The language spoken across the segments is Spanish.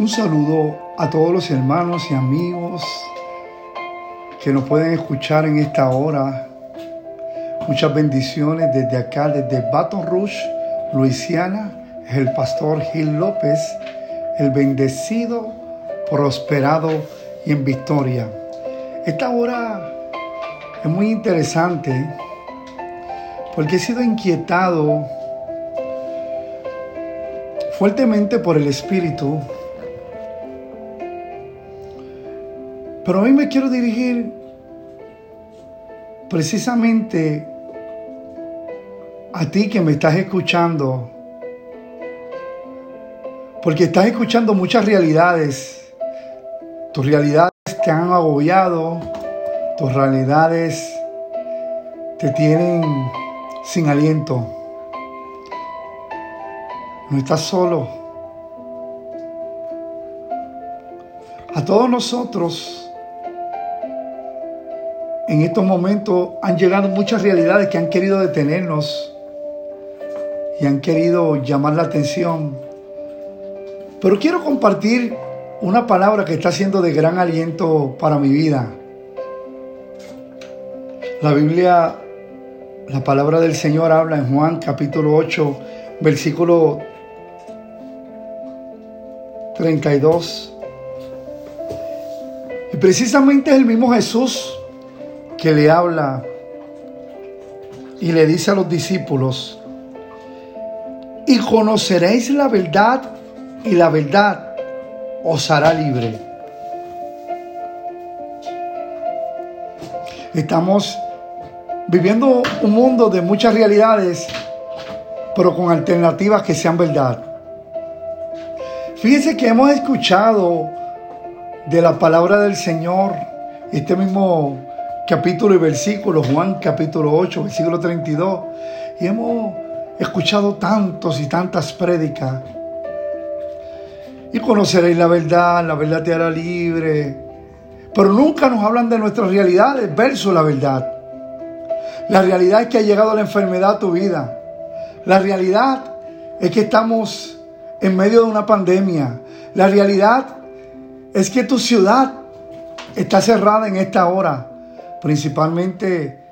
Un saludo a todos los hermanos y amigos que nos pueden escuchar en esta hora. Muchas bendiciones desde acá, desde Baton Rouge, Luisiana. El pastor Gil López, el bendecido, prosperado y en victoria. Esta hora es muy interesante porque he sido inquietado fuertemente por el Espíritu Pero hoy me quiero dirigir precisamente a ti que me estás escuchando. Porque estás escuchando muchas realidades. Tus realidades te han agobiado. Tus realidades te tienen sin aliento. No estás solo. A todos nosotros en estos momentos han llegado muchas realidades que han querido detenernos y han querido llamar la atención. Pero quiero compartir una palabra que está siendo de gran aliento para mi vida. La Biblia, la palabra del Señor habla en Juan capítulo 8, versículo 32. Y precisamente es el mismo Jesús que le habla y le dice a los discípulos, y conoceréis la verdad y la verdad os hará libre. Estamos viviendo un mundo de muchas realidades, pero con alternativas que sean verdad. Fíjense que hemos escuchado de la palabra del Señor, este mismo capítulo y versículo, Juan capítulo 8, versículo 32. Y hemos escuchado tantos y tantas prédicas. Y conoceréis la verdad, la verdad te hará libre. Pero nunca nos hablan de nuestras realidades versus la verdad. La realidad es que ha llegado la enfermedad a tu vida. La realidad es que estamos en medio de una pandemia. La realidad es que tu ciudad está cerrada en esta hora principalmente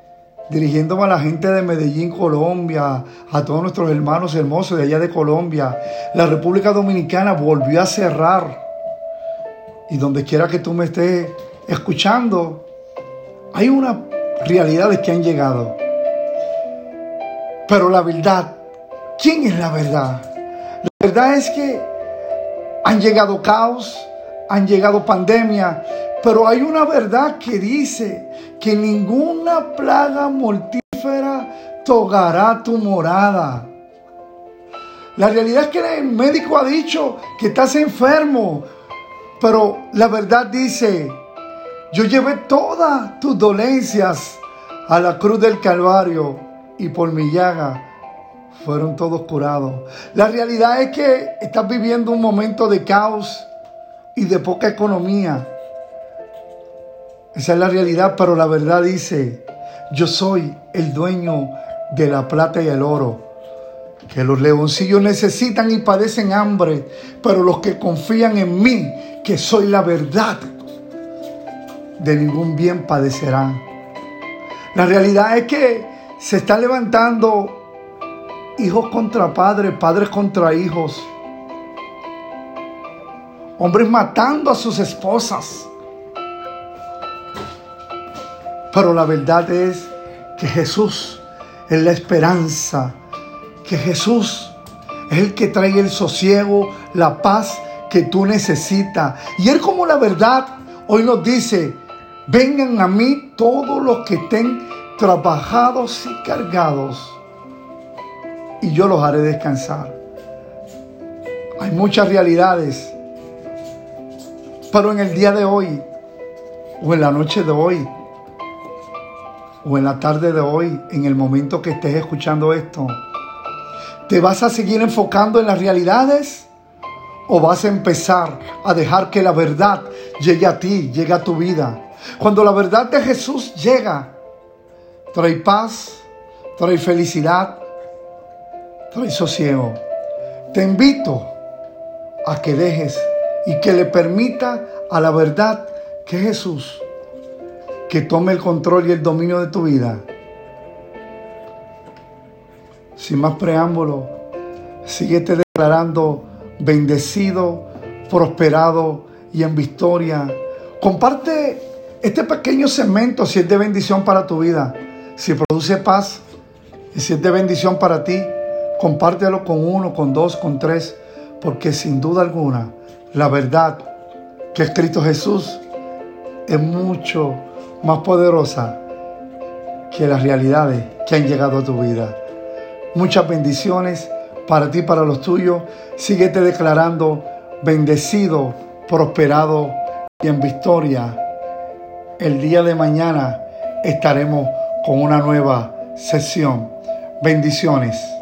dirigiéndome a la gente de Medellín, Colombia, a todos nuestros hermanos hermosos de allá de Colombia. La República Dominicana volvió a cerrar. Y donde quiera que tú me estés escuchando, hay unas realidades que han llegado. Pero la verdad, ¿quién es la verdad? La verdad es que han llegado caos, han llegado pandemia, pero hay una verdad que dice que ninguna plaga mortífera tocará tu morada. La realidad es que el médico ha dicho que estás enfermo, pero la verdad dice, yo llevé todas tus dolencias a la cruz del Calvario y por mi llaga fueron todos curados. La realidad es que estás viviendo un momento de caos y de poca economía. Esa es la realidad, pero la verdad dice, yo soy el dueño de la plata y el oro. Que los leoncillos necesitan y padecen hambre, pero los que confían en mí, que soy la verdad, de ningún bien padecerán. La realidad es que se están levantando hijos contra padres, padres contra hijos, hombres matando a sus esposas pero la verdad es que Jesús es la esperanza, que Jesús es el que trae el sosiego, la paz que tú necesitas. Y Él como la verdad hoy nos dice, vengan a mí todos los que estén trabajados y cargados, y yo los haré descansar. Hay muchas realidades, pero en el día de hoy, o en la noche de hoy, o en la tarde de hoy, en el momento que estés escuchando esto, ¿te vas a seguir enfocando en las realidades? ¿O vas a empezar a dejar que la verdad llegue a ti, llegue a tu vida? Cuando la verdad de Jesús llega, trae paz, trae felicidad, trae sosiego. Te invito a que dejes y que le permita a la verdad que Jesús, que tome el control y el dominio de tu vida. Sin más preámbulo, síguete declarando bendecido, prosperado y en victoria. Comparte este pequeño segmento si es de bendición para tu vida, si produce paz y si es de bendición para ti, compártelo con uno, con dos, con tres, porque sin duda alguna la verdad que ha escrito Jesús es mucho más poderosa que las realidades que han llegado a tu vida. Muchas bendiciones para ti, para los tuyos. Síguete declarando bendecido, prosperado y en victoria. El día de mañana estaremos con una nueva sesión. Bendiciones.